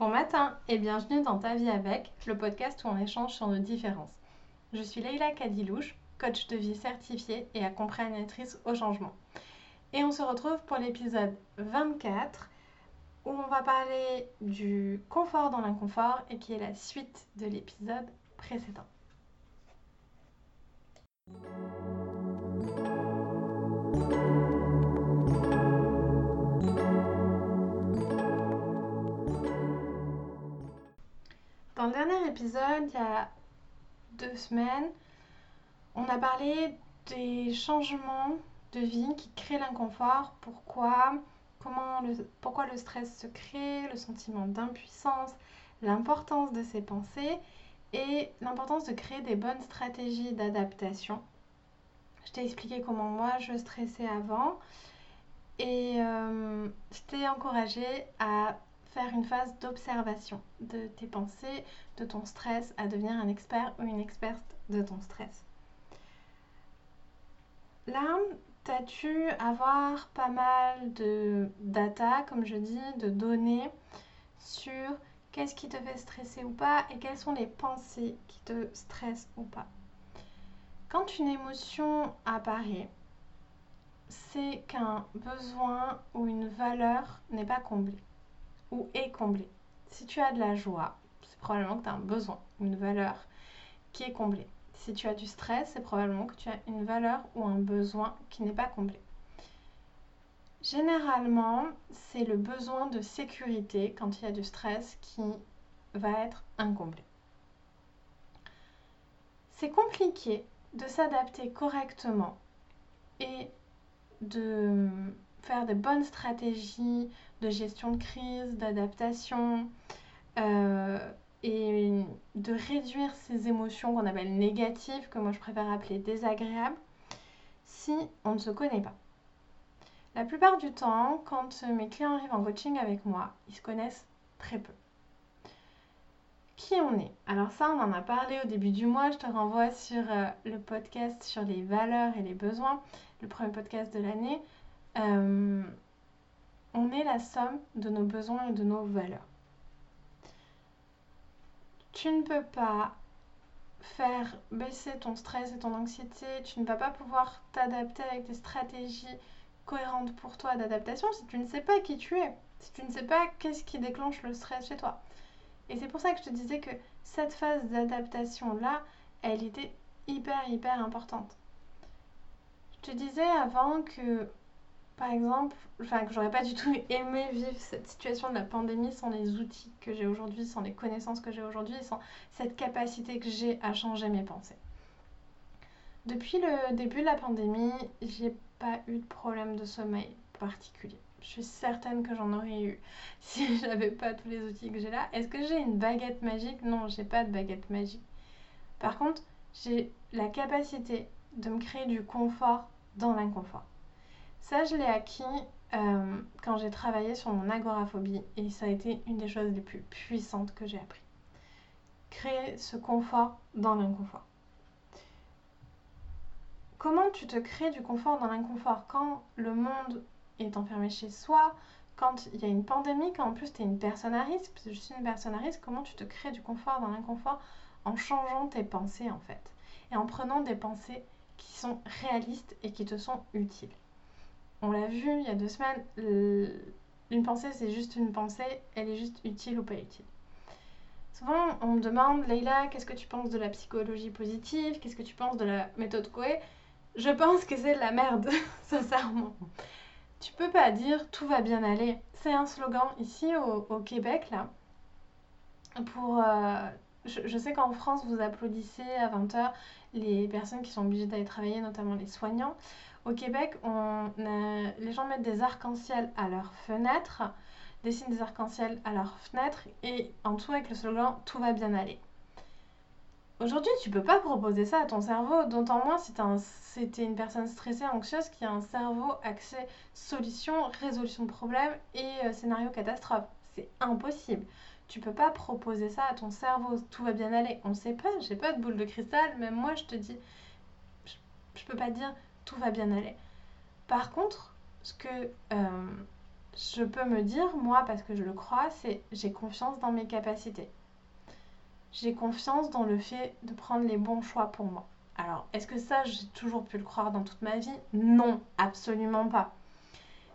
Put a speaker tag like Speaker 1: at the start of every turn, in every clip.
Speaker 1: Bon matin et bienvenue dans Ta vie avec, le podcast où on échange sur nos différences. Je suis Leïla Kadilouche, coach de vie certifiée et accompagnatrice au changement. Et on se retrouve pour l'épisode 24 où on va parler du confort dans l'inconfort et qui est la suite de l'épisode précédent. Dans le dernier épisode, il y a deux semaines, on a parlé des changements de vie qui créent l'inconfort, pourquoi, comment le, pourquoi le stress se crée, le sentiment d'impuissance, l'importance de ses pensées et l'importance de créer des bonnes stratégies d'adaptation. Je t'ai expliqué comment moi je stressais avant et euh, je t'ai encouragé à faire une phase d'observation de tes pensées, de ton stress, à devenir un expert ou une experte de ton stress. Là, as-tu avoir pas mal de data, comme je dis, de données sur qu'est-ce qui te fait stresser ou pas et quelles sont les pensées qui te stressent ou pas? Quand une émotion apparaît, c'est qu'un besoin ou une valeur n'est pas comblé ou est comblé. Si tu as de la joie, c'est probablement que tu as un besoin, une valeur qui est comblée. Si tu as du stress, c'est probablement que tu as une valeur ou un besoin qui n'est pas comblé. Généralement, c'est le besoin de sécurité quand il y a du stress qui va être incomblé. C'est compliqué de s'adapter correctement et de faire des bonnes stratégies de gestion de crise, d'adaptation euh, et de réduire ces émotions qu'on appelle négatives, que moi je préfère appeler désagréables, si on ne se connaît pas. La plupart du temps, quand mes clients arrivent en coaching avec moi, ils se connaissent très peu. Qui on est? Alors ça, on en a parlé au début du mois. Je te renvoie sur euh, le podcast sur les valeurs et les besoins, le premier podcast de l'année. Euh, on est la somme de nos besoins et de nos valeurs. Tu ne peux pas faire baisser ton stress et ton anxiété, tu ne vas pas pouvoir t'adapter avec des stratégies cohérentes pour toi d'adaptation si tu ne sais pas qui tu es, si tu ne sais pas qu'est-ce qui déclenche le stress chez toi. Et c'est pour ça que je te disais que cette phase d'adaptation-là, elle était hyper, hyper importante. Je te disais avant que par exemple, enfin que j'aurais pas du tout aimé vivre cette situation de la pandémie sans les outils que j'ai aujourd'hui, sans les connaissances que j'ai aujourd'hui, sans cette capacité que j'ai à changer mes pensées. Depuis le début de la pandémie, j'ai pas eu de problème de sommeil particulier. Je suis certaine que j'en aurais eu si j'avais pas tous les outils que j'ai là. Est-ce que j'ai une baguette magique? Non, j'ai pas de baguette magique. Par contre, j'ai la capacité de me créer du confort dans l'inconfort. Ça, je l'ai acquis euh, quand j'ai travaillé sur mon agoraphobie et ça a été une des choses les plus puissantes que j'ai appris. Créer ce confort dans l'inconfort. Comment tu te crées du confort dans l'inconfort? Quand le monde est enfermé chez soi, quand il y a une pandémie, quand en plus tu es une personne à risque, parce que je suis une personne à risque, comment tu te crées du confort dans l'inconfort? En changeant tes pensées en fait et en prenant des pensées qui sont réalistes et qui te sont utiles on l'a vu il y a deux semaines, une pensée c'est juste une pensée, elle est juste utile ou pas utile. Souvent on me demande, Leïla, qu'est-ce que tu penses de la psychologie positive? Qu'est-ce que tu penses de la méthode Coué Je pense que c'est de la merde, sincèrement. Tu peux pas dire tout va bien aller. C'est un slogan ici au, Québec là. Pour, euh, je, je, sais qu'en France vous applaudissez à 20h les personnes qui sont obligées d'aller travailler, notamment les soignants. Au Québec, on les gens mettent des arcs-en-ciel à leurs fenêtres, dessinent des arcs-en-ciel à leurs fenêtres et en tout avec le slogan Tout va bien aller. Aujourd'hui, tu peux pas proposer ça à ton cerveau, d'autant moins si c'était une personne stressée, anxieuse, qui a un cerveau axé solution, résolution de problème et euh, scénario catastrophe. C'est impossible. Tu peux pas proposer ça à ton cerveau. Tout va bien aller. On sait pas. J'ai pas de boule de cristal. Même moi, je te dis, je peux pas dire tout va bien aller. Par contre, ce que euh, je peux me dire, moi, parce que je le crois, c'est j'ai confiance dans mes capacités. J'ai confiance dans le fait de prendre les bons choix pour moi. Alors, est-ce que ça, j'ai toujours pu le croire dans toute ma vie? Non, absolument pas.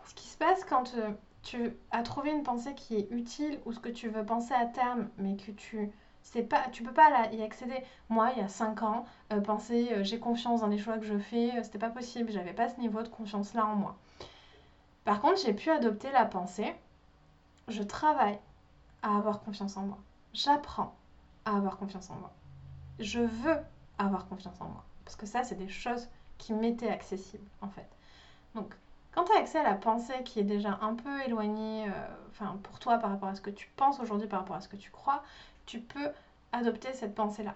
Speaker 1: Ce qui se passe quand euh, tu as trouvé une pensée qui est utile ou ce que tu veux penser à terme, mais que tu c'est pas tu peux pas y accéder. Moi, il y a 5 ans, euh, penser euh, j'ai confiance dans les choix que je fais, c'était pas possible, j'avais pas ce niveau de confiance là en moi. Par contre, j'ai pu adopter la pensée je travaille à avoir confiance en moi. J'apprends à avoir confiance en moi. Je veux avoir confiance en moi. Parce que ça, c'est des choses qui m'étaient accessibles, en fait. Donc, quand tu as accès à la pensée qui est déjà un peu éloignée, euh, enfin, pour toi par rapport à ce que tu penses aujourd'hui, par rapport à ce que tu crois, tu peux adopter cette pensée-là.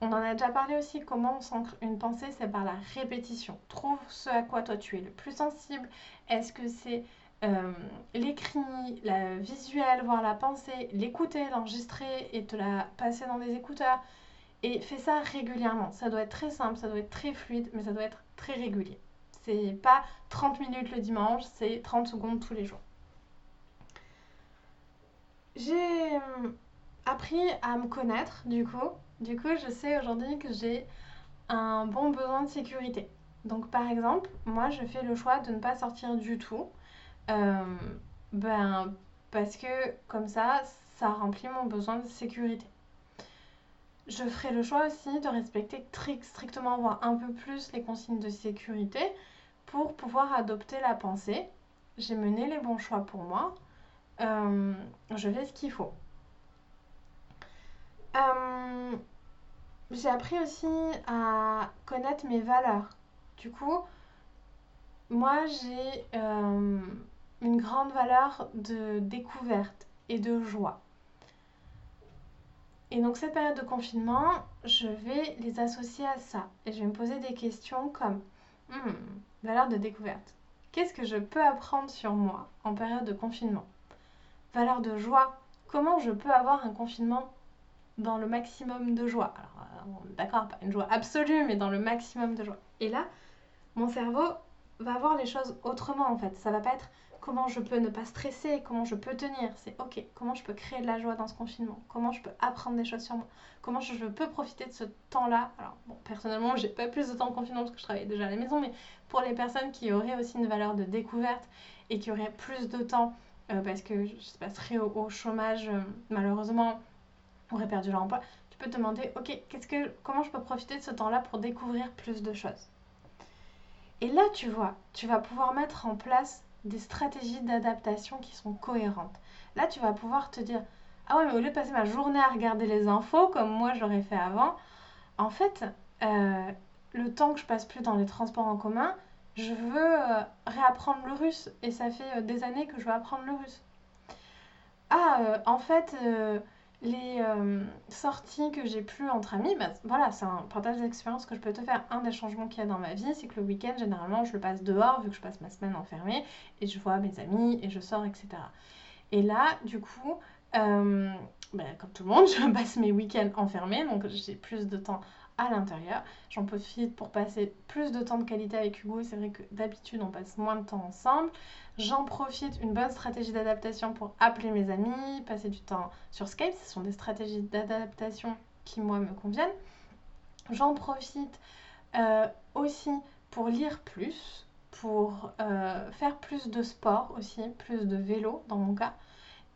Speaker 1: On en a déjà parlé aussi, comment on s'ancre une pensée, c'est par la répétition. Trouve ce à quoi toi tu es le plus sensible. Est-ce que c'est euh, l'écrit, la visuel, voir la pensée, l'écouter, l'enregistrer et te la passer dans des écouteurs et fais ça régulièrement. Ça doit être très simple, ça doit être très fluide, mais ça doit être très régulier. C'est pas 30 minutes le dimanche, c'est 30 secondes tous les jours. J'ai euh, appris à me connaître, du coup. Du coup, je sais aujourd'hui que j'ai un bon besoin de sécurité. Donc, par exemple, moi, je fais le choix de ne pas sortir du tout. Euh, ben, parce que comme ça, ça remplit mon besoin de sécurité je ferai le choix aussi de respecter strictement, voire un peu plus, les consignes de sécurité pour pouvoir adopter la pensée. J'ai mené les bons choix pour moi. Euh, je fais ce qu'il faut. Euh, j'ai appris aussi à connaître mes valeurs. Du coup, moi j'ai euh, une grande valeur de découverte et de joie. Et donc cette période de confinement, je vais les associer à ça. Et je vais me poser des questions comme hmm, valeur de découverte. Qu'est-ce que je peux apprendre sur moi en période de confinement? Valeur de joie. Comment je peux avoir un confinement dans le maximum de joie Alors, euh, d'accord, pas une joie absolue, mais dans le maximum de joie. Et là, mon cerveau va voir les choses autrement en fait. Ça va pas être comment je peux ne pas stresser, comment je peux tenir. C'est ok, comment je peux créer de la joie dans ce confinement, comment je peux apprendre des choses sur moi, comment je peux profiter de ce temps-là? Alors, bon, personnellement, j'ai pas plus de temps de confinement parce que je travaille déjà à la maison, mais pour les personnes qui auraient aussi une valeur de découverte et qui auraient plus de temps euh, parce que je passerai au, au chômage, euh, malheureusement, aurait perdu leur emploi, tu peux te demander ok, qu'est-ce que, comment je peux profiter de ce temps-là pour découvrir plus de choses? Et là, tu vois, tu vas pouvoir mettre en place des stratégies d'adaptation qui sont cohérentes. Là, tu vas pouvoir te dire Ah ouais, mais au lieu de passer ma journée à regarder les infos, comme moi j'aurais fait avant, en fait, euh, le temps que je passe plus dans les transports en commun, je veux euh, réapprendre le russe. Et ça fait euh, des années que je veux apprendre le russe. Ah, en fait, les euh, sorties que j'ai plus entre amis, bah, voilà, c'est un partage d'expérience que je peux te faire. Un des changements qu'il y a dans ma vie, c'est que le week-end, généralement, je le passe dehors, vu que je passe ma semaine enfermée, et je vois mes amis, et je sors, etc. Et là, du coup, euh, bah, comme tout le monde, je passe mes week-ends enfermés, donc j'ai plus de temps à l'intérieur. J'en profite pour passer plus de temps de qualité avec Hugo. C'est vrai que d'habitude, on passe moins de temps ensemble. J'en profite, une bonne stratégie d'adaptation pour appeler mes amis, passer du temps sur Skype. Ce sont des stratégies d'adaptation qui, moi, me conviennent. J'en profite euh, aussi pour lire plus, pour euh, faire plus de sport aussi, plus de vélo dans mon cas.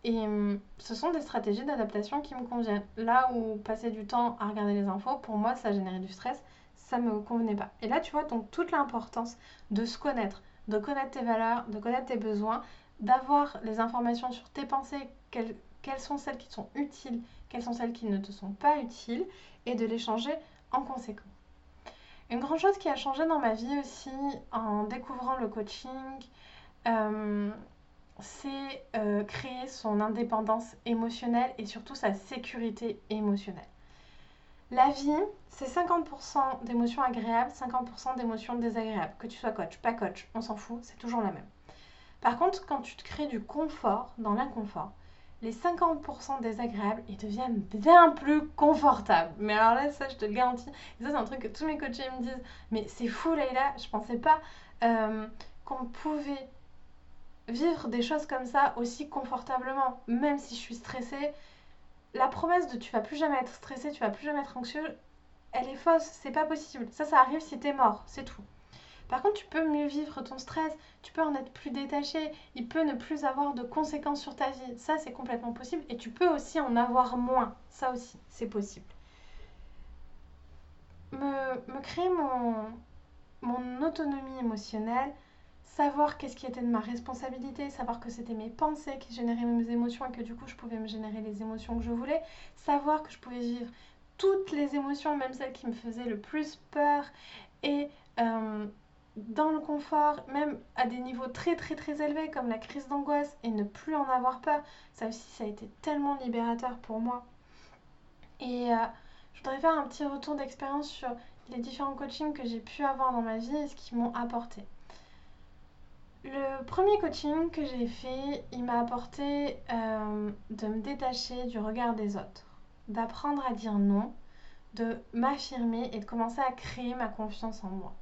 Speaker 1: Et hum, ce sont des stratégies d'adaptation qui me conviennent. Là où passer du temps à regarder les infos, pour moi, ça générait du stress, ça me convenait pas. Et là, tu vois donc toute l'importance de se connaître, de connaître tes valeurs, de connaître tes besoins, d'avoir les informations sur tes pensées, quelles, quelles sont celles qui sont utiles, quelles sont celles qui ne te sont pas utiles, et de les changer en conséquence. Une grande chose qui a changé dans ma vie aussi en découvrant le coaching, euh, c'est euh, créer son indépendance émotionnelle et surtout sa sécurité émotionnelle. La vie, c'est 50% d'émotions agréables, 50% d'émotions désagréables. Que tu sois coach, pas coach, on s'en fout, c'est toujours la même. Par contre, quand tu te crées du confort dans l'inconfort, les 50% désagréables, ils deviennent bien plus confortables. Mais alors là, ça, je te le garantis. Ça, c'est un truc que tous mes coachés me disent. Mais c'est fou, Leïla, je pensais pas euh, qu'on pouvait vivre des choses comme ça aussi confortablement, même si je suis stressée. La promesse de tu vas plus jamais être stressé, tu vas plus jamais être anxieux, elle est fausse, c'est pas possible. Ça, ça arrive si t'es mort, c'est tout. Par contre, tu peux mieux vivre ton stress, tu peux en être plus détaché, il peut ne plus avoir de conséquences sur ta vie. Ça, c'est complètement possible. Et tu peux aussi en avoir moins. Ça aussi, c'est possible. Me, me créer mon, mon autonomie émotionnelle, savoir qu'est-ce qui était de ma responsabilité, savoir que c'était mes pensées qui généraient mes émotions et que du coup je pouvais me générer les émotions que je voulais, savoir que je pouvais vivre toutes les émotions, même celles qui me faisaient le plus peur et euh, dans le confort, même à des niveaux très très très élevés comme la crise d'angoisse et ne plus en avoir peur, ça aussi ça a été tellement libérateur pour moi. Et euh, je voudrais faire un petit retour d'expérience sur les différents coachings que j'ai pu avoir dans ma vie et ce qu'ils m'ont apporté. Le premier coaching que j'ai fait, il m'a apporté euh, de me détacher du regard des autres, d'apprendre à dire non, de m'affirmer et de commencer à créer ma confiance en moi.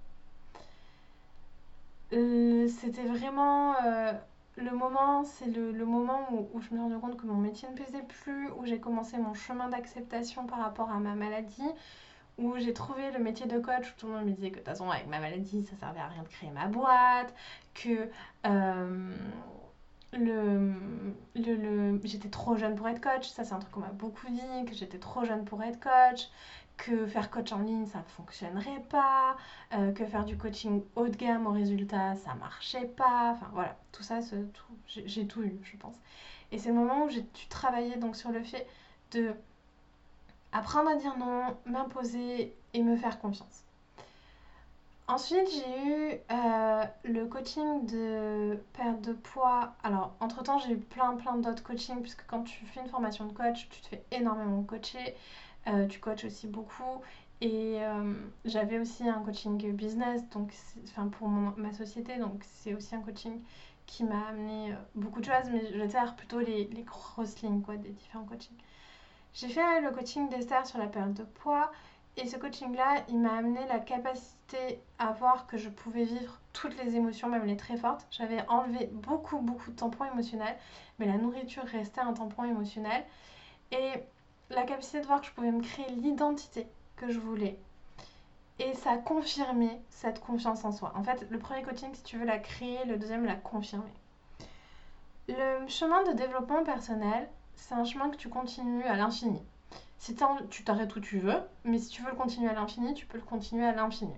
Speaker 1: Euh, c'était vraiment euh, le moment, c'est le, moment où, je me suis rendu compte que mon métier ne plaisait plus, où j'ai commencé mon chemin d'acceptation par rapport à ma maladie, où j'ai trouvé le métier de coach, où tout le monde me disait que de toute façon avec ma maladie ça servait à rien de créer ma boîte, que euh, le, le, j'étais trop jeune pour être coach, ça c'est un truc qu'on m'a beaucoup dit, que j'étais trop jeune pour être coach, que faire coach en ligne ça ne fonctionnerait pas, euh, que faire du coaching haut de gamme au résultat ça marchait pas, enfin voilà, tout ça, j'ai tout eu je pense. Et c'est le moment où j'ai dû travailler donc sur le fait de apprendre à dire non, m'imposer et me faire confiance. Ensuite, j'ai eu euh, le coaching de perte de poids. Alors, entre-temps, j'ai eu plein, plein d'autres coachings, puisque quand tu fais une formation de coach, tu te fais énormément coacher. Euh, tu coaches aussi beaucoup. Et euh, j'avais aussi un coaching business, donc enfin pour ma société, donc c'est aussi un coaching qui m'a amené beaucoup de choses, mais je vais plutôt les, les grosses lignes quoi, des différents coachings. J'ai fait le coaching d'Esther sur la perte de poids et ce coaching-là, il m'a amené la capacité à voir que je pouvais vivre toutes les émotions, même les très fortes. J'avais enlevé beaucoup, beaucoup de tampons émotionnels, mais la nourriture restait un tampon émotionnel. Et la capacité de voir que je pouvais me créer l'identité que je voulais. Et ça a confirmé cette confiance en soi. En fait, le premier coaching, si tu veux la créer, le deuxième l'a confirmé. Le chemin de développement personnel, c'est un chemin que tu continues à l'infini. Si tu t'arrêtes où tu veux, mais si tu veux le continuer à l'infini, tu peux le continuer à l'infini.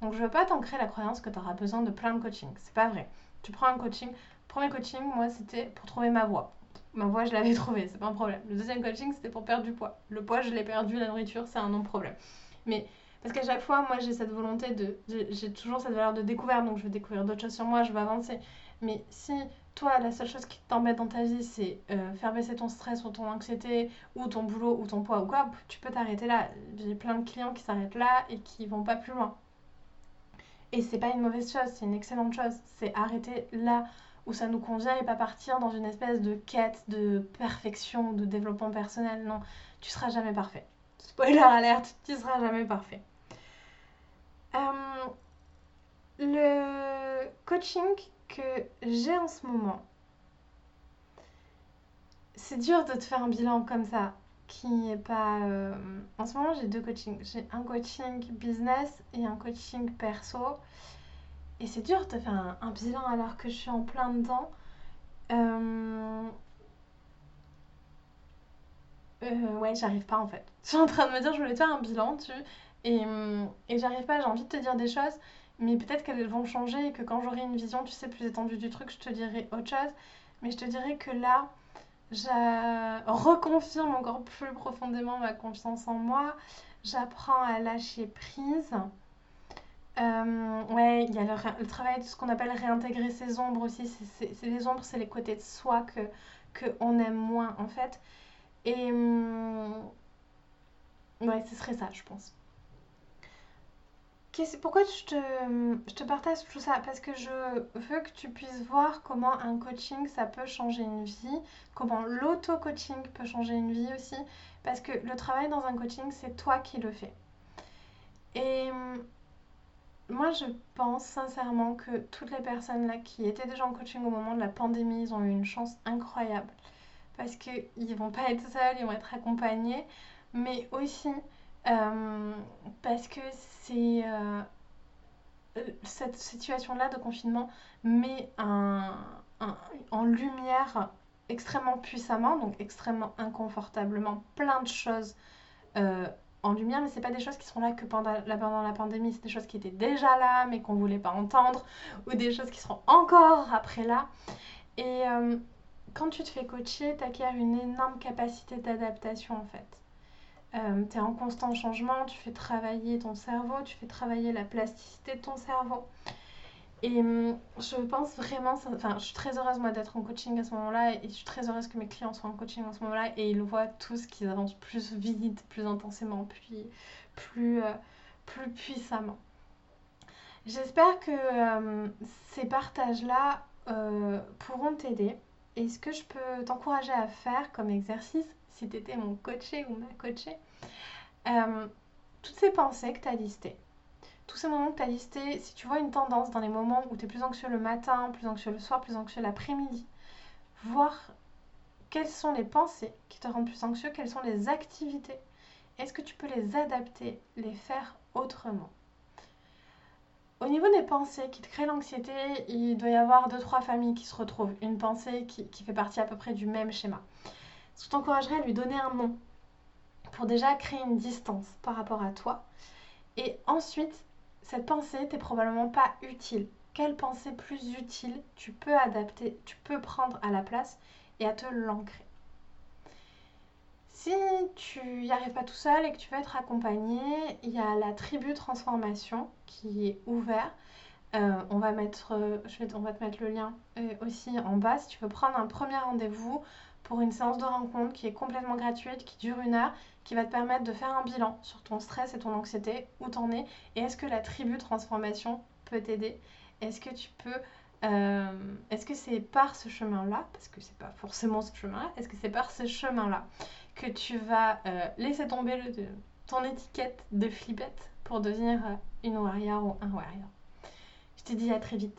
Speaker 1: Donc je ne veux pas t'ancrer la croyance que tu auras besoin de plein de coaching. C'est pas vrai. Tu prends un coaching. Premier coaching, moi, c'était pour trouver ma voix. Ma voix, je l'avais trouvée, c'est pas un problème. Le deuxième coaching, c'était pour perdre du poids. Le poids, je l'ai perdu, la nourriture, c'est un non-problème. Mais parce qu'à chaque fois, moi, j'ai cette volonté de. J'ai toujours cette valeur de découverte, donc je veux découvrir d'autres choses sur moi, je veux avancer. Mais si toi, la seule chose qui t'embête dans ta vie, c'est euh, faire baisser ton stress ou ton anxiété ou ton boulot ou ton poids ou quoi, tu peux t'arrêter là. J'ai plein de clients qui s'arrêtent là et qui vont pas plus loin. Et c'est pas une mauvaise chose, c'est une excellente chose. C'est arrêter là où ça nous convient et pas partir dans une espèce de quête de perfection, de développement personnel. Non, tu seras jamais parfait. Spoiler alerte, tu seras jamais parfait. Euh, le coaching que j'ai en ce moment, c'est dur de te faire un bilan comme ça, qui n'est pas... Euh, en ce moment, j'ai deux coachings. J'ai un coaching business et un coaching perso. Et c'est dur de faire un, bilan alors que je suis en plein dedans. Euh... Euh, ouais, j'arrive pas en fait. Je suis en train de me dire, je voulais te faire un bilan, tu... Et, et j'arrive pas, j'ai envie de te dire des choses mais peut-être qu'elles vont changer et que quand j'aurai une vision, tu sais, plus étendue du truc, je te dirai autre chose. Mais je te dirais que là, je reconfirme encore plus profondément ma confiance en moi. J'apprends à lâcher prise. Euh, ouais, il y a le, travail de ce qu'on appelle réintégrer ses ombres aussi. C'est les ombres, c'est les côtés de soi que, que on aime moins en fait. Et hum, ouais, ce serait ça, je pense pourquoi je te, je partage tout ça? Parce que je veux que tu puisses voir comment un coaching, ça peut changer une vie, comment l'auto-coaching peut changer une vie aussi. Parce que le travail dans un coaching, c'est toi qui le fais. Et moi, je pense sincèrement que toutes les personnes là qui étaient déjà en coaching au moment de la pandémie, ils ont eu une chance incroyable. Parce qu'ils vont pas être seuls, ils vont être accompagnés. Mais aussi euh, parce que c'est... Euh, euh, cette situation-là de confinement met en lumière extrêmement puissamment, donc extrêmement inconfortablement, plein de choses en lumière, mais c'est pas des choses qui sont là que pendant la, pandémie, c'est des choses qui étaient déjà là, mais qu'on voulait pas entendre, ou des choses qui seront encore après là. Et quand tu te fais coacher, tu une énorme capacité d'adaptation en fait. Euh, tu es en constant changement, tu fais travailler ton cerveau, tu fais travailler la plasticité de ton cerveau. Et hum, je pense vraiment, enfin, je suis très heureuse moi d'être en coaching à ce moment-là et je suis très heureuse que mes clients soient en coaching en ce moment-là et ils voient tous qu'ils avancent plus vite, plus intensément, puis plus, euh, plus puissamment. J'espère que hum, ces partages-là euh, pourront t'aider. Et ce que je peux t'encourager à faire comme exercice, si tu étais mon coaché ou ma coachée, hum, toutes ces pensées que tu as listées, tous ces moments que tu as listés, si tu vois une tendance dans les moments où tu es plus anxieux le matin, plus anxieux le soir, plus anxieux l'après-midi, voir quelles sont les pensées qui te rendent plus anxieux, quelles sont les activités. Est-ce que tu peux les adapter, les faire autrement? Au niveau des pensées qui te créent l'anxiété, il doit y avoir deux, trois familles qui se retrouvent. Une pensée qui fait partie à peu près du même schéma. Je t'encouragerais à lui donner un nom pour déjà créer une distance par rapport à toi. Et ensuite, cette pensée t'est probablement pas utile. Quelle pensée plus utile tu peux adapter, tu peux prendre à la place et à te l'ancrer? Si tu n'y arrives pas tout seul et que tu veux être accompagné, il y a la tribu transformation qui est ouverte. Euh, on, va mettre, euh, on va te mettre le lien euh, aussi en bas si tu veux prendre un premier rendez-vous pour une séance de rencontre qui est complètement gratuite, qui dure une heure, qui va te permettre de faire un bilan sur ton stress et ton anxiété, où t'en es, et est-ce que la tribu transformation peut t'aider? Est-ce que tu peux... Euh, est-ce que c'est par ce chemin-là, parce que c'est pas forcément ce chemin-là, est-ce que c'est par ce chemin-là que tu vas euh, laisser tomber le, ton étiquette de flippette pour devenir euh, une warrior ou un warrior? Je te dis à très vite.